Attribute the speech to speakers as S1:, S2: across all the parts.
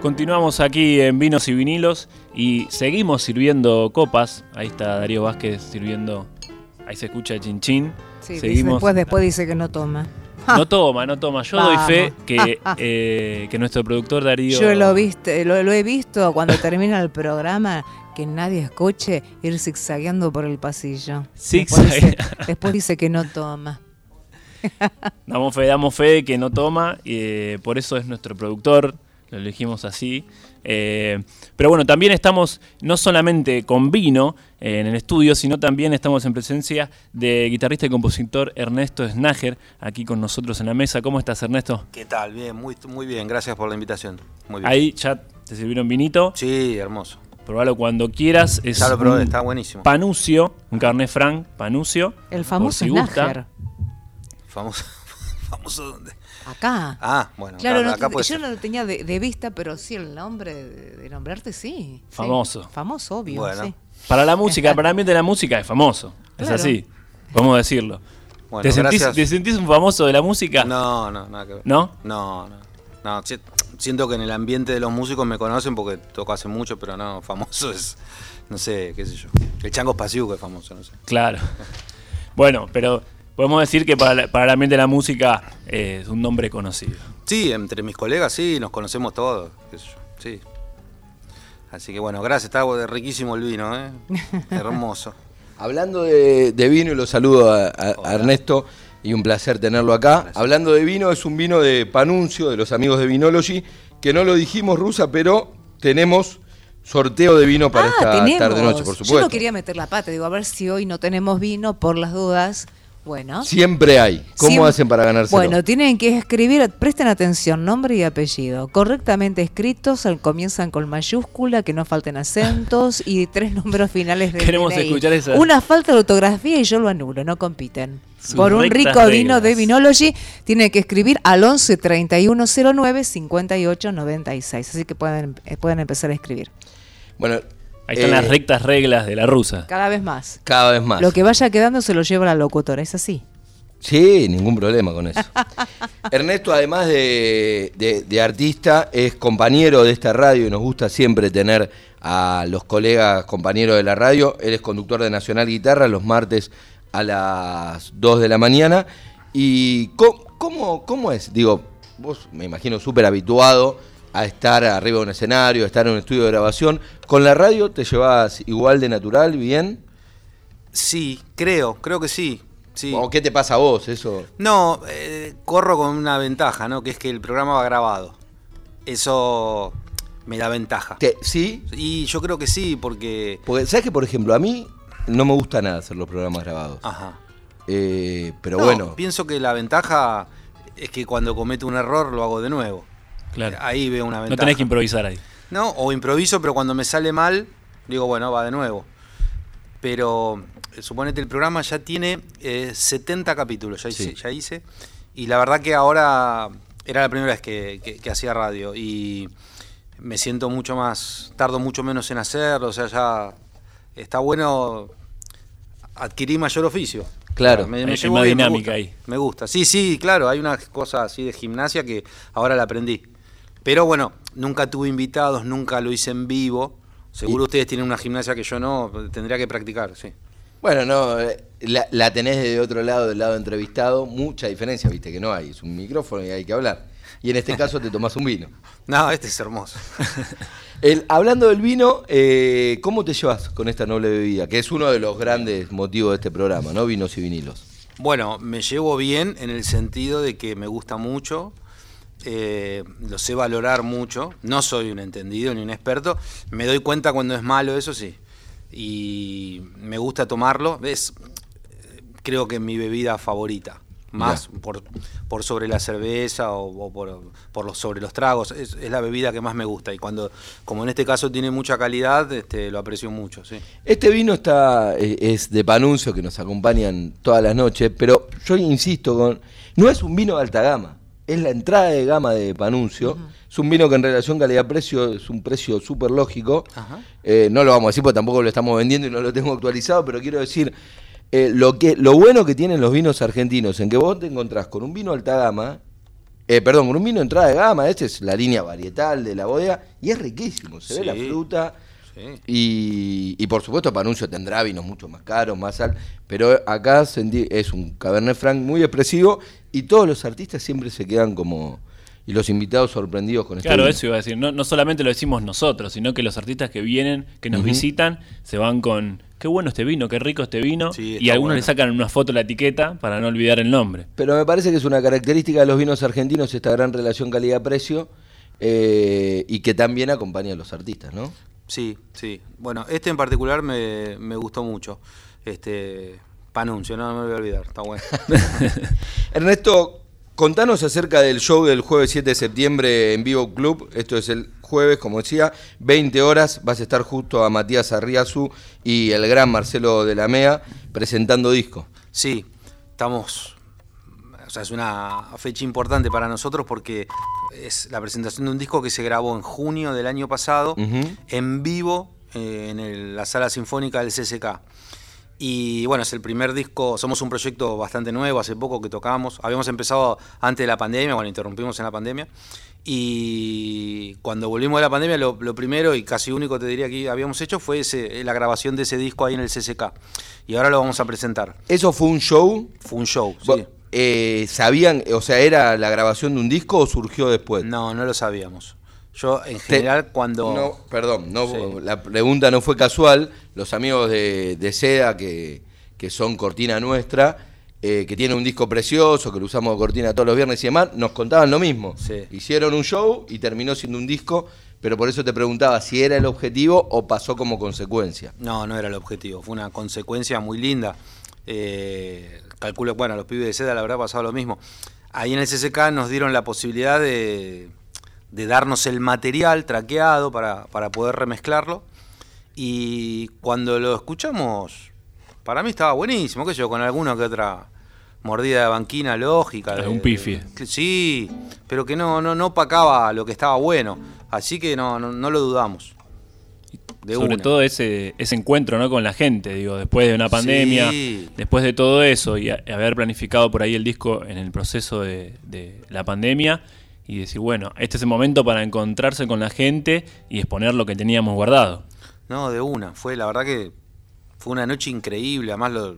S1: Continuamos aquí en Vinos y Vinilos y seguimos sirviendo copas. Ahí está Darío Vázquez sirviendo. Ahí se escucha chin chin.
S2: Sí,
S1: Seguimos.
S2: después, después dice que no toma.
S1: No toma, no toma. Yo doy fe que, eh, que nuestro productor Darío.
S2: Yo lo, viste, lo, lo he visto cuando termina el programa que nadie escuche ir zigzagueando por el pasillo. Después dice, después dice que no toma.
S1: Damos fe, damos fe de que no toma. eh, por eso es nuestro productor. Lo elegimos así. Eh, pero bueno, también estamos no solamente con vino eh, en el estudio, sino también estamos en presencia de guitarrista y compositor Ernesto Snager, aquí con nosotros en la mesa. ¿Cómo estás, Ernesto?
S3: ¿Qué tal? Bien, muy, muy bien. Gracias por la invitación. Muy bien.
S1: Ahí ya te sirvieron vinito.
S3: Sí, hermoso.
S1: Probalo cuando quieras. Es
S3: Ya lo probé,
S1: un
S3: está buenísimo.
S1: Panucio, un Carnet Franc, Panucio.
S2: El famoso
S1: si gusta.
S2: Snager.
S3: Famoso. ¿Famoso dónde?
S2: Acá.
S3: Ah, bueno.
S2: Claro,
S3: acá,
S2: no
S3: acá
S2: yo no lo tenía de, de vista, pero sí el nombre de, de nombrarte, sí. sí.
S1: Famoso.
S2: Famoso, obvio.
S3: Bueno.
S2: sí.
S1: Para la música, para el ambiente de la música es famoso. Es así. Podemos decirlo.
S3: Bueno,
S1: ¿Te, sentís,
S3: gracias.
S1: te sentís un famoso de la música?
S3: No, no, nada que ver.
S1: ¿No?
S3: No, no. No, si- siento que en el ambiente de los músicos me conocen porque toco hace mucho, pero no, famoso es, no sé, qué sé yo. El Chango Spasiuk es famoso, no sé.
S1: Claro. Bueno, pero podemos decir que para, la- para el ambiente de la música eh, es un nombre conocido.
S3: Sí, entre mis colegas sí, nos conocemos todos, yo, sí. Así que bueno, gracias, está riquísimo el vino, ¿eh? Hermoso.
S4: Hablando de, de vino, y lo saludo a, a- a
S3: Hola.
S4: Ernesto y un placer tenerlo acá. Hablando de vino, es un vino de Panuncio, de los amigos de Vinology, que no lo dijimos, Rusa, pero tenemos sorteo de vino para
S2: ah,
S4: esta
S2: tenemos.
S4: tarde-noche, por
S2: Yo
S4: supuesto.
S2: no quería meter la pata, digo, a ver si hoy no tenemos vino por las dudas. Bueno.
S4: Siempre hay. ¿Cómo
S2: Siem-
S4: hacen para ganárselo?
S2: Bueno, tienen que escribir, presten atención, nombre y apellido, correctamente escritos, al- comienzan con mayúscula, que no falten acentos y tres números finales de
S1: Queremos
S2: DNI.
S1: escuchar esa-
S2: Una falta de ortografía y yo lo anulo, no compiten.
S1: Sus
S2: Por un rico vino de. Vinology, tienen que escribir al 11 3109 58 96. Así que pueden, eh, pueden empezar a escribir.
S4: Bueno,
S1: Ahí están
S4: eh,
S1: las rectas reglas de la rusa.
S2: Cada vez más.
S4: Cada vez más.
S2: Lo que vaya quedando se lo lleva la locutora, es así.
S4: Sí, ningún problema con eso. Ernesto, además de, de- de artista, es compañero de esta radio y nos gusta siempre tener a los colegas compañeros de la radio. Él es conductor de Nacional Guitarra los martes a las 2 de la mañana. ¿Y cómo, cómo, cómo es? Digo, vos me imagino súper habituado a estar arriba de un escenario, a estar en un estudio de grabación. ¿Con la radio te llevas igual de natural, bien?
S3: Sí, creo, creo que sí. sí.
S4: ¿O qué te pasa a vos? Eso.
S3: No, eh, corro con una ventaja, ¿no? Que es que el programa va grabado. Eso me da ventaja.
S4: ¿Te- ¿Sí?
S3: Y yo creo que sí, porque...
S4: Porque, ¿sabes que, por ejemplo, a mí no me gusta nada hacer los programas grabados?
S3: Ajá.
S4: Eh, pero
S3: No,
S4: bueno,
S3: Pienso que la ventaja es que cuando cometo un error lo hago de nuevo.
S1: Claro.
S3: Ahí veo una ventaja.
S1: No tenés que improvisar ahí.
S3: No, o improviso, pero cuando me sale mal, digo, bueno, va de nuevo. Pero eh, suponete, el programa ya tiene eh, 70 capítulos, ya hice, ya hice. Y la verdad que ahora era la primera vez que, que- que hacía radio. Y me siento mucho más, tardo mucho menos en hacerlo. O sea, ya está bueno adquirir mayor oficio.
S4: Claro.
S3: me, me
S1: hay
S3: me
S1: dinámica
S3: gusta,
S1: ahí.
S3: Me gusta. Sí, sí, claro, hay una cosa así de gimnasia que ahora la aprendí. Pero bueno, nunca tuve invitados, nunca lo hice en vivo. Seguro ustedes tienen una gimnasia que yo no, tendría que practicar, sí.
S4: bueno, no, eh, la, la tenés de otro lado, del lado entrevistado, mucha diferencia, viste que no hay, es un micrófono y hay que hablar. Y en este caso te tomás un vino.
S3: No, este es hermoso.
S4: El- hablando del vino, eh, ¿cómo te llevas con esta noble bebida? Que es uno de los grandes motivos de este programa, ¿no? Vinos y vinilos.
S3: Bueno, me llevo bien en el sentido de que me gusta mucho, eh, lo sé valorar mucho, no soy un entendido ni un experto, me doy cuenta cuando es malo, eso sí, y me gusta tomarlo, es creo que mi bebida favorita, más por, por sobre la cerveza o, o por, por los, sobre los tragos, es, es la bebida que más me gusta y cuando, como en este caso tiene mucha calidad, este, lo aprecio mucho, sí.
S4: Este vino está eh, es de Panuncio, que nos acompañan todas las noches, pero yo insisto con. No es un vino de alta gama, es la entrada de gama de Panuncio. Es un vino que en relación calidad-precio es un precio súper lógico. Eh, no lo vamos a decir porque tampoco lo estamos vendiendo y no lo tengo actualizado, pero quiero decir. eh, lo, que, lo bueno que tienen los vinos argentinos, en que vos te encontrás con un vino alta gama Eh, perdón, con un vino entrada de gama, esta es la línea varietal de la bodega, y es riquísimo, se ve la fruta.
S3: Sí.
S4: Y, y por supuesto Panuncio tendrá vinos mucho más caros, más altos, pero acá es un Cabernet Franc muy expresivo y todos los artistas siempre se quedan como... Y los invitados sorprendidos con este
S1: Claro, eso iba a decir. No, no solamente lo decimos nosotros, sino que los artistas que vienen, que nos visitan, se van con qué bueno este vino, qué rico este vino.
S3: Sí,
S1: y algunos
S3: bueno.
S1: le sacan una foto a la etiqueta para no olvidar el nombre.
S4: Pero me parece que es una característica de los vinos argentinos esta gran relación calidad-precio eh, y que también acompaña a los artistas, ¿no?
S3: Sí, sí. Bueno, este en particular me, me gustó mucho. Este Panuncio, no me voy a olvidar, está bueno.
S4: Ernesto, contanos acerca del show del jueves 7 de septiembre en Vivo Club. Esto es el jueves, como decía, 20 horas. Vas a estar justo a Matías Arriazu y el gran Marcelo de la MEA presentando disco.
S3: Sí, estamos. O sea, es una fecha importante para nosotros porque es la presentación de un disco que se grabó en junio del año pasado en vivo eh, en el- la sala sinfónica del CCK. Y bueno, es el primer disco, somos un proyecto bastante nuevo, hace poco que tocamos. Habíamos empezado antes de la pandemia, bueno, interrumpimos en la pandemia. Y cuando volvimos de la pandemia, lo, lo primero y casi único te diría que habíamos hecho fue ese- la grabación de ese disco ahí en el CCK. Y ahora lo vamos a presentar.
S4: ¿Eso fue un show?
S3: Fue un show, sí.
S4: Eh, ¿Sabían, o sea, era la grabación de un disco o surgió después?
S3: No, no lo sabíamos. Yo, en general, cuando.
S4: No, perdón, no,
S3: Sí.
S4: la pregunta no fue casual. Los amigos de, de Seda, que, que son cortina nuestra, eh, que tienen un disco precioso, que lo usamos de cortina todos los viernes y demás, nos contaban lo mismo.
S3: Sí.
S4: Hicieron un show y terminó siendo un disco, pero por eso te preguntaba si era el objetivo o pasó como consecuencia.
S3: No, no era el objetivo. Fue una consecuencia muy linda. Eh, calculo, bueno, los pibes de seda le habrá pasado lo mismo. Ahí en el CCK nos dieron la posibilidad de, de darnos el material traqueado para, para poder remezclarlo. Y cuando lo escuchamos, para mí estaba buenísimo, qué sé yo, con alguna que otra mordida de banquina lógica. de-
S1: Algún pifie.
S3: que Sí, pero que no, no, no opacaba lo que estaba bueno. Así que no, no, no lo dudamos. De
S1: Sobre
S3: una.
S1: todo ese, ese encuentro ¿no? con la gente, digo, después de una pandemia,
S3: Sí.
S1: después de todo eso y a- haber planificado por ahí el disco en el proceso de, de la pandemia y decir, bueno, este es el momento para encontrarse con la gente y exponer lo que teníamos guardado.
S3: No, de una. Fue, la verdad que fue una noche increíble. Además, lo,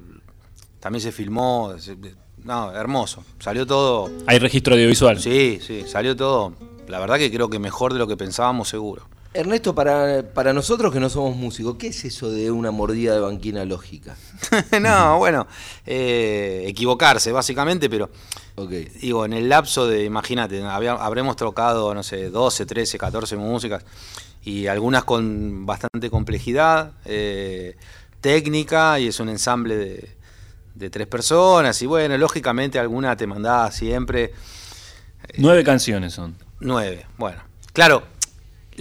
S3: también se filmó. se- no, hermoso. Salió todo.
S1: Hay registro audiovisual.
S3: Sí, sí, salió todo. La verdad que creo que mejor de lo que pensábamos, seguro.
S4: Ernesto, para, para nosotros que no somos músicos, ¿qué es eso de una mordida de banquina lógica?
S3: no, bueno, eh, equivocarse, básicamente, pero
S4: Ok.
S3: digo, en el lapso de, imagínate, habremos tocado, no sé, 12, 13, 14 músicas y algunas con bastante complejidad eh, técnica y es un ensamble de, de tres personas y bueno, lógicamente alguna te mandaba siempre
S1: Nueve canciones son.
S3: nueve. Bueno, claro,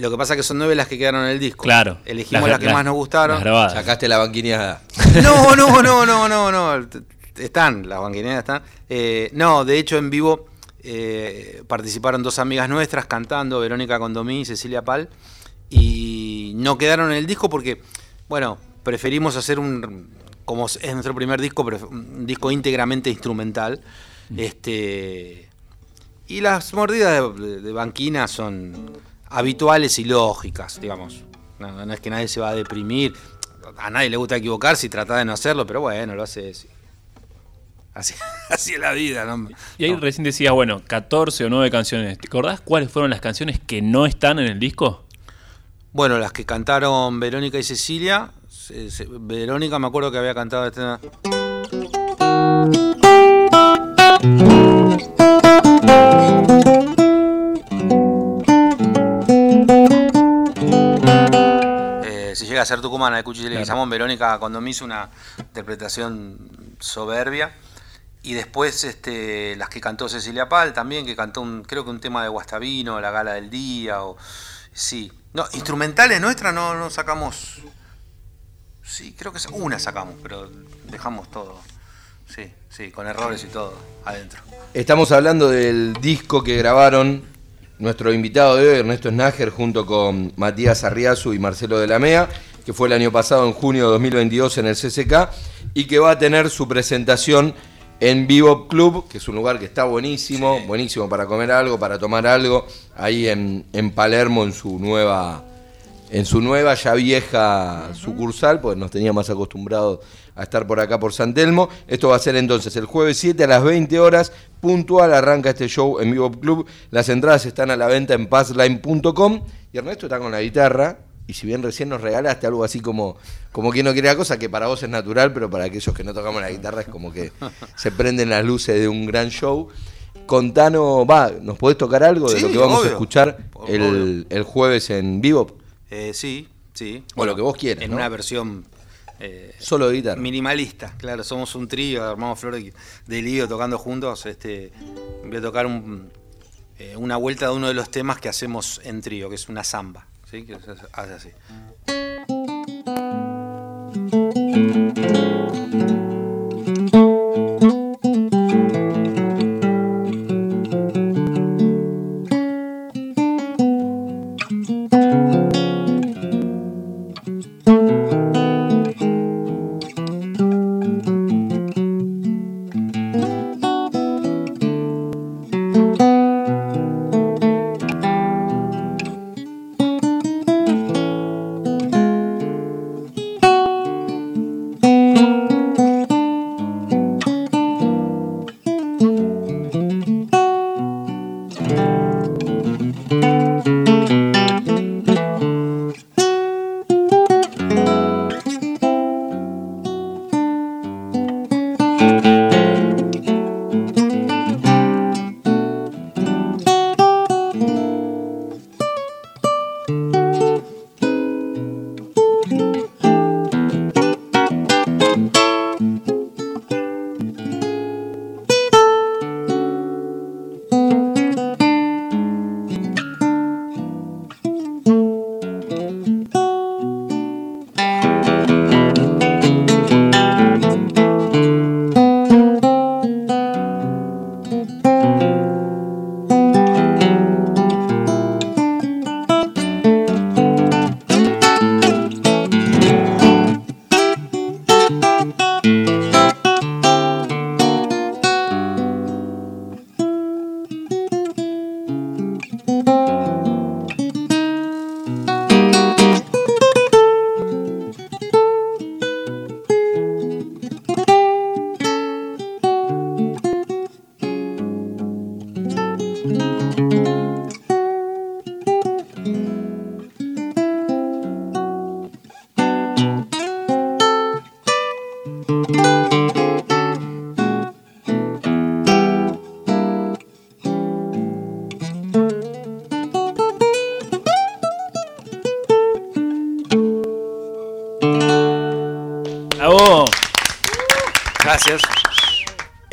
S3: lo que pasa es que son nueve las que quedaron en el disco.
S1: Claro.
S3: Elegimos las, que
S1: las-
S3: más nos gustaron.
S4: Sacaste la banquina.
S3: No, no, no, no, no, no. Están, las banquineras están. Eh, no, de hecho, en vivo eh, participaron dos amigas nuestras cantando, Verónica Condomí y Cecilia Pal. Y no quedaron en el disco porque, bueno, preferimos hacer un. Como es nuestro primer disco, un disco íntegramente instrumental. Este. Y las mordidas de, de banquina son habituales y lógicas, digamos. No, no es que nadie se va a deprimir. A nadie le gusta equivocarse y tratar de no hacerlo, pero bueno, lo hace así. Así, así es la vida, ¿no?
S1: Y ahí recién decías, bueno, 14 o 9 canciones. ¿Te acordás cuáles fueron las canciones que no están en el disco?
S3: Bueno, las que cantaron Verónica y Cecilia. se- se- Verónica me acuerdo que había cantado esta. A ser Tucumana de Cuchillo y
S1: Claro.
S3: Leguizamón, Verónica cuando me hizo una interpretación soberbia. Y después este, las que cantó Cecilia Pal también, que cantó un, creo que un tema de Guastavino, La Gala del Día, o sí. No, instrumentales nuestras no, no sacamos. Sí, creo que una sacamos, pero dejamos todo. Sí, sí, con errores y todo adentro.
S4: Estamos hablando del disco que grabaron nuestro invitado de hoy, Ernesto Snager, junto con Matías Arriazu y Marcelo de la Mea, que fue el año pasado, en junio de 2022, en el CCK, y que va a tener su presentación en Vivo Club, que es un lugar que está buenísimo, buenísimo para comer algo, para tomar algo, ahí en, en Palermo, en su nueva en su nueva ya vieja sucursal, pues nos tenía más acostumbrados a estar por acá por San Telmo. Esto va a ser entonces el jueves 7 a las 20 horas, puntual arranca este show en Vivo Club. Las entradas están a la venta en passline.com y Ernesto está con la guitarra. Y si bien recién nos regalaste algo así como, como quien no quiere la cosa, que para vos es natural, pero para aquellos que no tocamos la guitarra es como que se prenden las luces de un gran show. Contanos, va, ¿nos podés tocar algo de
S3: Sí,
S4: lo que vamos a escuchar el, el jueves en Vivo?
S3: Eh, sí, sí.
S4: O lo que vos quieras,
S3: En
S4: ¿no?
S3: una versión eh,
S4: Solo de guitarra.
S3: minimalista, claro. Somos un trío, armamos Flor de, de Lío tocando juntos. Este, voy a tocar un, eh, una vuelta de uno de los temas que hacemos en trío, que es una samba. ¿Sí? Que se hace así.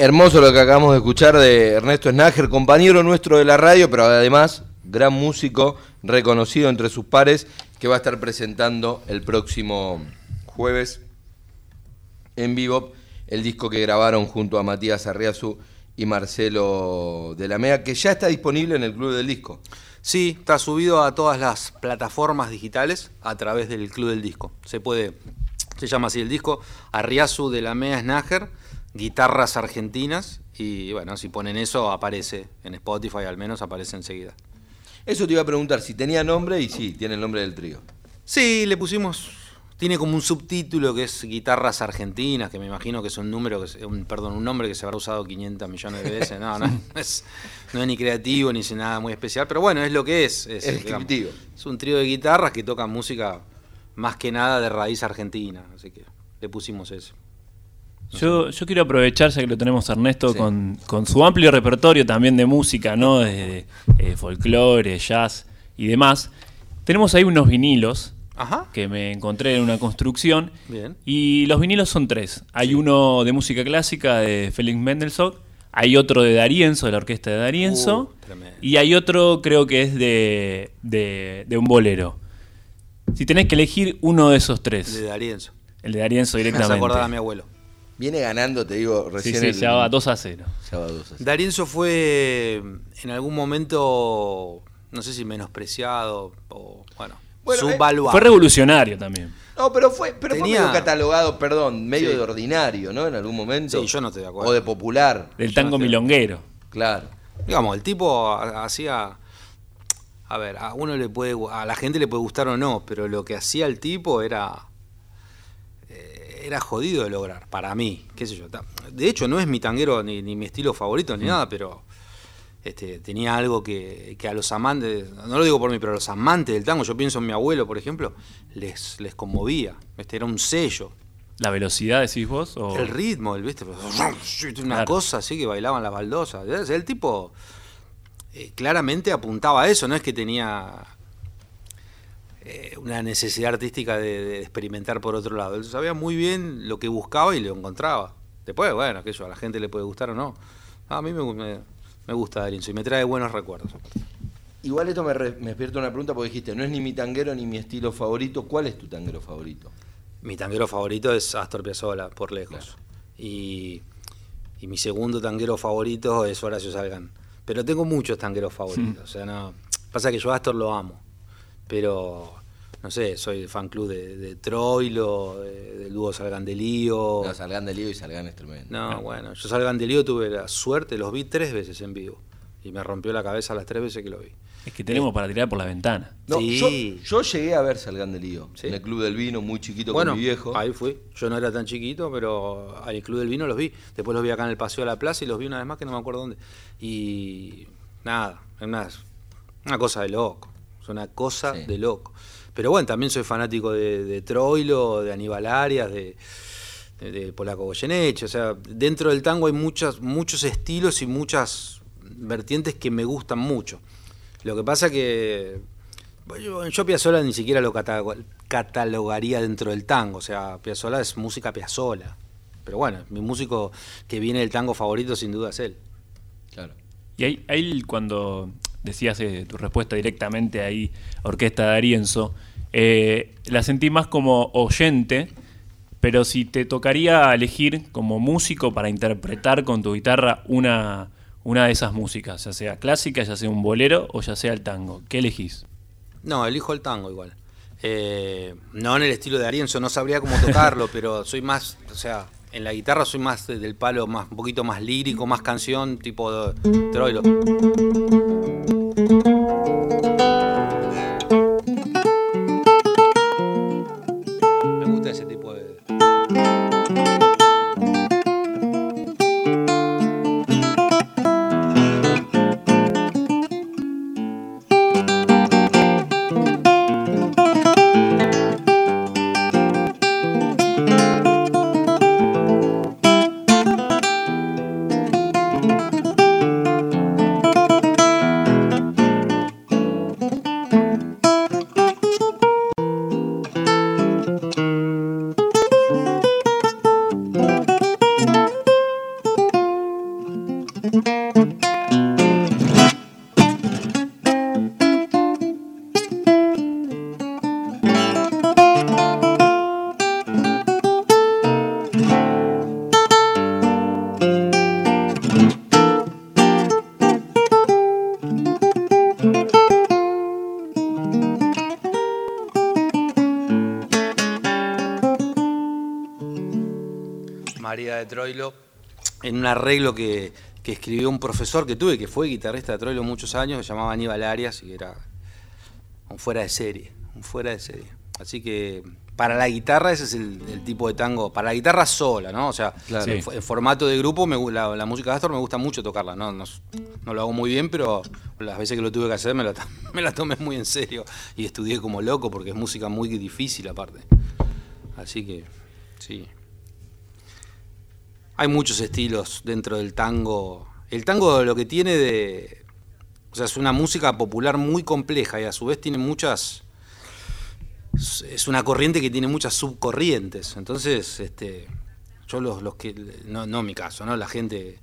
S4: Hermoso lo que acabamos de escuchar de Ernesto Snager, compañero nuestro de la radio, pero además gran músico, reconocido entre sus pares, que va a estar presentando el próximo jueves en vivo el disco que grabaron junto a Matías Arriazu y Marcelo de la Mea, que ya está disponible en el Club del Disco.
S3: Sí, está subido a todas las plataformas digitales a través del Club del Disco. Se puede, se llama así el disco, Arriazu de la Mea Snager, guitarras argentinas, y bueno, si ponen eso aparece en Spotify, al menos aparece enseguida.
S4: Eso te iba a preguntar si tenía nombre y sí, tiene el nombre del trío.
S3: Sí, le pusimos, tiene como un subtítulo que es guitarras argentinas, que me imagino que es un número, que es- un, perdón, un nombre que se habrá usado 500 millones de veces. No, no, no es, no es ni creativo ni es nada muy especial, pero bueno, es lo que es. Es,
S4: Es
S3: digamos, es un trío de guitarras que tocan música más que nada de raíz argentina, así que le pusimos eso.
S1: Yo, yo quiero aprovechar, ya que lo tenemos Ernesto,
S4: Sí.
S1: con, con su amplio repertorio también de música, ¿no? De, eh, folclore, jazz y demás. Tenemos ahí unos vinilos
S3: Ajá.
S1: que me encontré en una construcción.
S3: Bien.
S1: Y los vinilos son tres. Hay uno de música clásica de Felix Mendelssohn, hay otro de Darienzo, de la orquesta de Darienzo,
S3: Uh,
S1: y hay otro creo que es de, de, de un bolero. Si tenés que elegir uno de esos tres,
S3: De Darienzo.
S1: el de Darienzo
S3: Me
S1: directamente.
S3: acordar a mi abuelo.
S4: Viene ganando, te digo,
S1: Sí,
S4: recién.
S1: sí,
S4: el-
S1: ya va 2 a 0.
S4: ya va.
S3: Darienzo fue en algún momento, no sé si menospreciado o bueno.
S4: Bueno, eh,
S3: Subvaluado.
S1: Fue revolucionario también.
S4: No, pero fue, pero fue
S3: Tenía-
S4: medio catalogado, perdón, medio
S3: Sí.
S4: de ordinario, ¿no? En algún momento.
S3: Sí, yo no estoy de acuerdo.
S4: O de popular.
S1: Del tango
S3: no
S1: milonguero.
S4: Claro.
S3: Digamos, el tipo ha- hacía. A ver, a uno le puede. A la gente le puede gustar o no, pero lo que hacía el tipo era. Era jodido de lograr, para mí, qué sé yo. De hecho, no es mi tanguero ni, ni mi estilo favorito
S4: Mm.
S3: ni nada, pero este, tenía algo que, que a los amantes, no lo digo por mí, pero a los amantes del tango, yo pienso en mi abuelo, por ejemplo, les, les conmovía. Este, era un sello.
S1: ¿La velocidad decís vos? O...
S3: El ritmo, el viste, una
S1: Claro.
S3: cosa así que bailaban las baldosas. El tipo eh, claramente apuntaba a eso, no es que tenía eh, una necesidad artística de, de experimentar por otro lado. Él sabía muy bien lo que buscaba y lo encontraba. Después, bueno, que a la gente le puede gustar o no. A mí me, gu- me, me gusta Darinzo y me trae buenos recuerdos.
S4: Igual esto me, re- me despierta una pregunta porque dijiste, no es ni mi tanguero ni mi estilo favorito. ¿Cuál es tu tanguero favorito?
S3: Mi tanguero favorito es Astor Piazzolla, por lejos. Y, y mi segundo tanguero favorito es Horacio Salgan. Pero tengo muchos tangueros favoritos. O sea, no. Pasa que yo a Astor lo amo. Pero, no sé, soy fan club de, de Troilo, de- del dúo Salgan de Lío.
S4: No, Salgan de lío y Salgan es tremendo.
S3: No, bueno, yo Salgan de Lío tuve la suerte, los vi tres veces en vivo. Y me rompió la cabeza las tres veces que lo vi.
S1: Es que tenemos para tirar por la ventana.
S4: No,
S3: Sí.
S4: yo, yo llegué a ver Salgan de lío
S3: Sí.
S4: en el Club del Vino, muy chiquito
S3: Bueno,
S4: con mi viejo.
S3: ahí fui. Yo no era tan chiquito, pero al Club del Vino los vi. Después los vi acá en el Paseo de la Plaza y los vi una vez más que no me acuerdo dónde. Y nada, es una, una cosa de loco. Es una cosa
S4: Sí.
S3: de loco. Pero bueno, también soy fanático de, de Troilo, de Aníbal Arias, de, de, de Polaco Goyeneche. O sea, dentro del tango hay muchas, muchos estilos y muchas vertientes que me gustan mucho. Lo que pasa que bueno, Yo, yo Piazzolla ni siquiera lo cata- catalogaría dentro del tango, o sea, Piazzolla es música Piazzolla. Pero bueno, mi músico que viene del tango favorito sin duda es él.
S4: Claro.
S1: Y ahí, ahí cuando decías eh, tu respuesta directamente ahí, Orquesta de Arienzo, eh, la sentí más como oyente, pero si te tocaría elegir como músico para interpretar con tu guitarra una, una de esas músicas, ya sea clásica, ya sea un bolero o ya sea el tango, ¿qué elegís?
S3: No, elijo el tango igual. Eh, no en el estilo de Arienzo, no sabría cómo tocarlo, pero soy más, o sea, en la guitarra soy más de- del palo, más un poquito más lírico, más canción, tipo de, Troilo. Troilo, en un arreglo que, que escribió un profesor que tuve, que fue guitarrista de Troilo muchos años, que se llamaba Aníbal Arias y era un fuera de serie, un fuera de serie. Así que para la guitarra ese es el, el tipo de tango, para la guitarra sola, ¿no? O sea,
S4: Claro.
S3: formato de grupo, me la, la música de Astor me gusta mucho tocarla, ¿no? No, lo hago muy bien, pero las veces que lo tuve que hacer me la, me la tomé muy en serio y estudié como loco porque es música muy difícil aparte. Así que, sí. Hay muchos estilos dentro del tango. El tango lo que tiene de... O sea, es una música popular muy compleja y a su vez tiene muchas... es- una corriente que tiene muchas subcorrientes. Entonces, este, yo los, los que... No, no mi caso, ¿no? La gente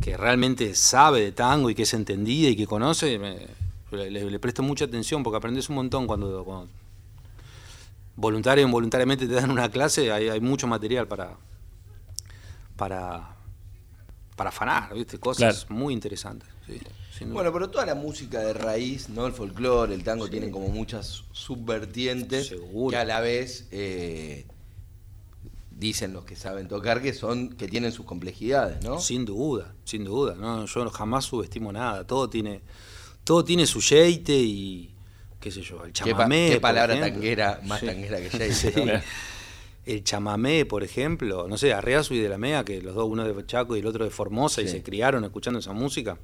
S3: que realmente sabe de tango y que es entendida y que conoce, me- le- le presto mucha atención porque aprendes un montón cuando, cuando voluntario o involuntariamente te dan una clase, hay, hay mucho material para, para, para afanar, ¿viste? Cosas
S1: Claro.
S3: muy interesantes. sí.
S4: Bueno, pero toda la música de raíz, ¿no? El folclore, el tango, tienen como muchas subvertientes
S3: Seguro.
S4: que a la vez eh, dicen los que saben tocar que son, que tienen sus complejidades, ¿no?
S3: Sin duda, sin duda. No, yo jamás subestimo nada. Todo tiene, todo tiene su yeite y qué sé yo, el
S4: Qué, pa-
S3: chamamé.
S4: qué palabra
S3: ejemplo.
S4: tanguera, más
S3: Sí.
S4: tanguera que
S3: Sí.
S4: ¿no?
S3: El chamamé, por ejemplo, no sé, Arreazu y de la Mea, que los dos, uno de Chaco y el otro de Formosa, y se criaron escuchando esa música.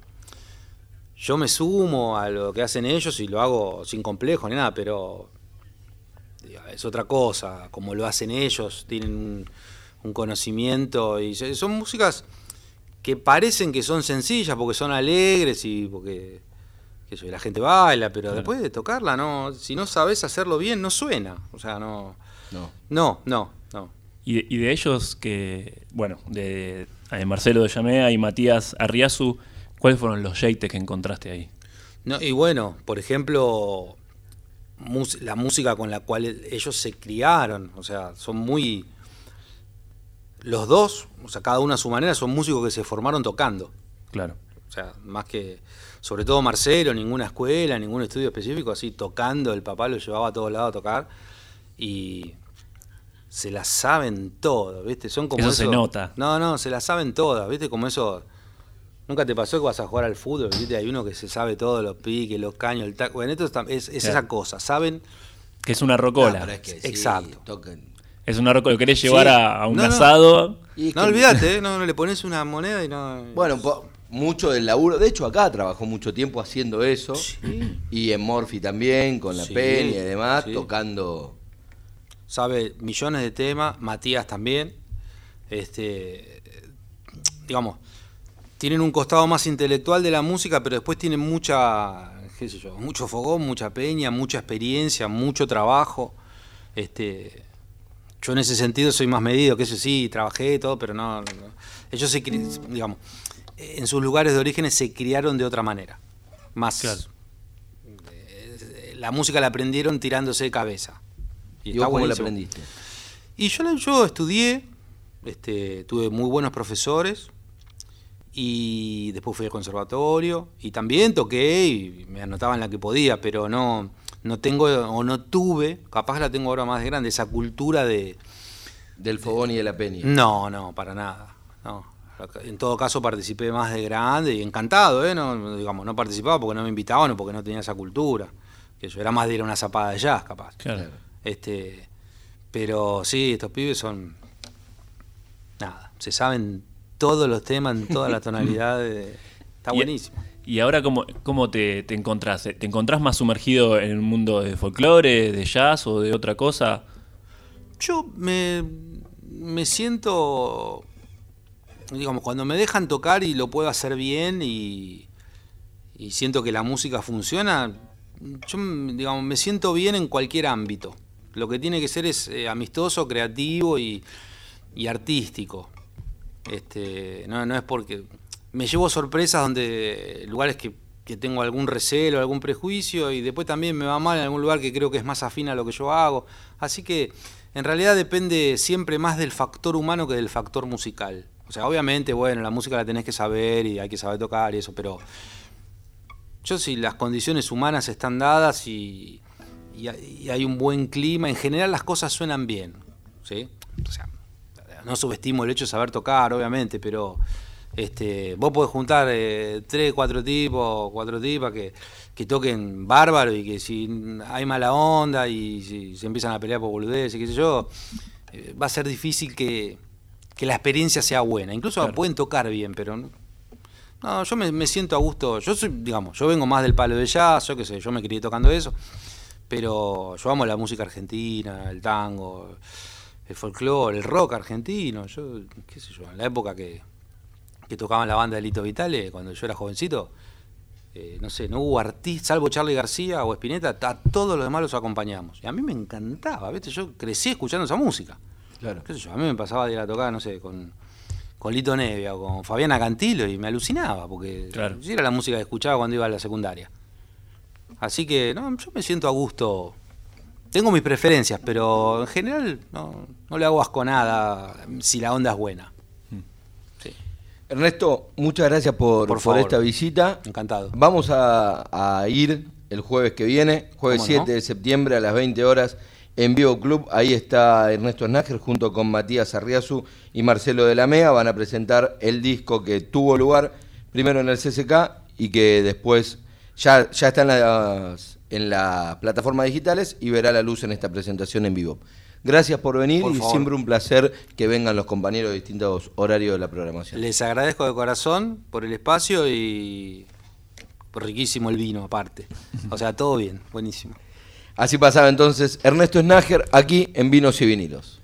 S3: Yo me sumo a lo que hacen ellos y lo hago sin complejo ni nada, pero es otra cosa, como lo hacen ellos, tienen un, un conocimiento y son músicas que parecen que son sencillas porque son alegres y porque yo, la gente baila, pero
S1: Claro.
S3: después de tocarla, no, si no sabes hacerlo bien, no suena. O sea, no.
S4: No.
S3: No, no, no.
S1: Y de, y de ellos que, bueno, de, de Marcelo de Llamea y Matías Arriazu, ¿cuáles fueron los jeites que encontraste ahí?
S3: No, y bueno, por ejemplo, mus- la música con la cual ellos se criaron, o sea, son muy... Los dos, o sea, cada uno a su manera, son músicos que se formaron tocando.
S1: Claro.
S3: O sea, más que, sobre todo Marcelo, ninguna escuela, ningún estudio específico, así tocando, el papá lo llevaba a todos lados a tocar y se las saben todas, ¿viste? Son como
S1: Eso se nota.
S3: No, no, se las saben todas, ¿viste? Como eso... ¿Nunca te pasó que vas a jugar al fútbol? ¿viste? Hay uno que se sabe todos los piques, los caños, el taco. Bueno, esto es, tam- es, es
S1: Claro.
S3: esa cosa, ¿saben?
S1: Que es una rocola.
S4: No, pero es que sí,
S3: Exacto.
S1: Es una rocola. Lo querés llevar
S3: Sí.
S1: a, a un
S3: No, no.
S1: asado.
S3: No
S4: que-
S3: olvídate, ¿eh? no, no le pones una moneda y no...
S4: Bueno, po- mucho del laburo. De hecho, acá trabajó mucho tiempo haciendo eso.
S3: Sí.
S4: Y en Morphy también, con la
S3: Sí,
S4: Peña y demás,
S3: sí.
S4: tocando.
S3: Sabe millones de temas, Matías también. Este, digamos, tienen un costado más intelectual de la música, pero después tienen mucha, qué sé yo, mucho fogón, mucha peña, mucha experiencia, mucho trabajo. Este, yo en ese sentido soy más medido, que eso sí, trabajé y todo, pero no, ellos se, digamos, en sus lugares de orígenes se criaron de otra manera, más.
S1: Claro.
S3: eh, La música la aprendieron tirándose de cabeza.
S4: ¿Y,
S3: está
S4: vos cómo la
S3: buenísimo.
S4: aprendiste?
S3: Y yo, yo estudié, este, tuve muy buenos profesores y después fui al conservatorio y también toqué y me anotaba en la que podía, pero no, no tengo o no tuve, capaz la tengo ahora más de grande, esa cultura de...
S4: Del fogón y de la Peña.
S3: No, no, para nada. No. En todo caso participé más de grande y encantado, ¿eh? No, digamos, no participaba porque no me invitaban o porque no tenía esa cultura. Que yo era más de ir a una zapada de jazz, capaz.
S1: Claro.
S3: Este, pero sí, estos pibes son nada, se saben todos los temas en todas las tonalidades. Está
S1: Y-
S3: buenísimo.
S1: ¿Y ahora cómo, cómo te, te encontrás? ¿Te encontrás más sumergido en el mundo de folclore, de jazz o de otra cosa?
S3: Yo me, me siento, digamos, cuando me dejan tocar y lo puedo hacer bien y, y siento que la música funciona, yo, digamos, me siento bien en cualquier ámbito. Lo que tiene que ser es eh, amistoso, creativo y, artístico. Este, no, es porque me llevo sorpresas donde lugares que, que tengo algún recelo, algún prejuicio y después también me va mal en algún lugar que creo que es más afín a lo que yo hago. Así que en realidad depende siempre más del factor humano que del factor musical. O sea, obviamente, bueno, la música la tenés que saber y hay que saber tocar y eso, pero yo si las condiciones humanas están dadas y, y hay- y hay un buen clima, en general las cosas suenan bien. ¿sí? O sea, no subestimo el hecho de saber tocar, obviamente, pero este, vos podés juntar eh, tres, cuatro tipos, cuatro tipas que, que toquen bárbaro y que si hay mala onda y si se empiezan a pelear por boludeces, qué sé yo, eh, va a ser difícil que, que la experiencia sea buena. Incluso
S1: Claro.
S3: pueden tocar bien, pero no, no, yo me, me siento a gusto. Yo soy, digamos, yo vengo más del palo de jazz, yo qué sé, yo me crié tocando eso. Pero yo amo la música argentina, el tango, el folclore, el rock argentino. Yo, qué sé yo, en la época que, que tocaban la banda de Lito Vitale, cuando yo era jovencito, eh, no sé, no hubo artista, salvo Charlie García o Spinetta, a todos los demás los acompañamos. Y a mí me encantaba, ¿viste? Yo crecí escuchando esa música.
S4: Claro.
S3: ¿Qué sé yo? A mí me pasaba de ir a tocar, no sé, con, con Lito Nevia o con Fabiana Cantilo y me alucinaba, porque
S1: Claro.
S3: era la música que escuchaba cuando iba a la secundaria. Así que, no, yo me siento a gusto. Tengo mis preferencias, pero en general no, no le hago asco nada si la onda es buena. Sí.
S4: Ernesto, muchas gracias por,
S3: Por
S4: esta visita.
S3: Encantado.
S4: Vamos a, a ir el jueves que viene, jueves
S3: ¿Cómo
S4: 7
S3: no?
S4: de septiembre a las 20 horas en Vivo Club. Ahí está Ernesto Snager junto con Matías Arriazu y Marcelo de la Mea. Van a presentar el disco que tuvo lugar primero en el CCK y que después ya, ya está en las, en las plataformas digitales y verá la luz en esta presentación en vivo. Gracias por venir
S3: Por
S4: y siempre un placer que vengan los compañeros de distintos horarios de la programación.
S3: Les agradezco de corazón por el espacio y riquísimo el vino aparte. O sea, todo bien, buenísimo.
S4: Así pasaba entonces Ernesto Snager aquí en Vinos y Vinilos.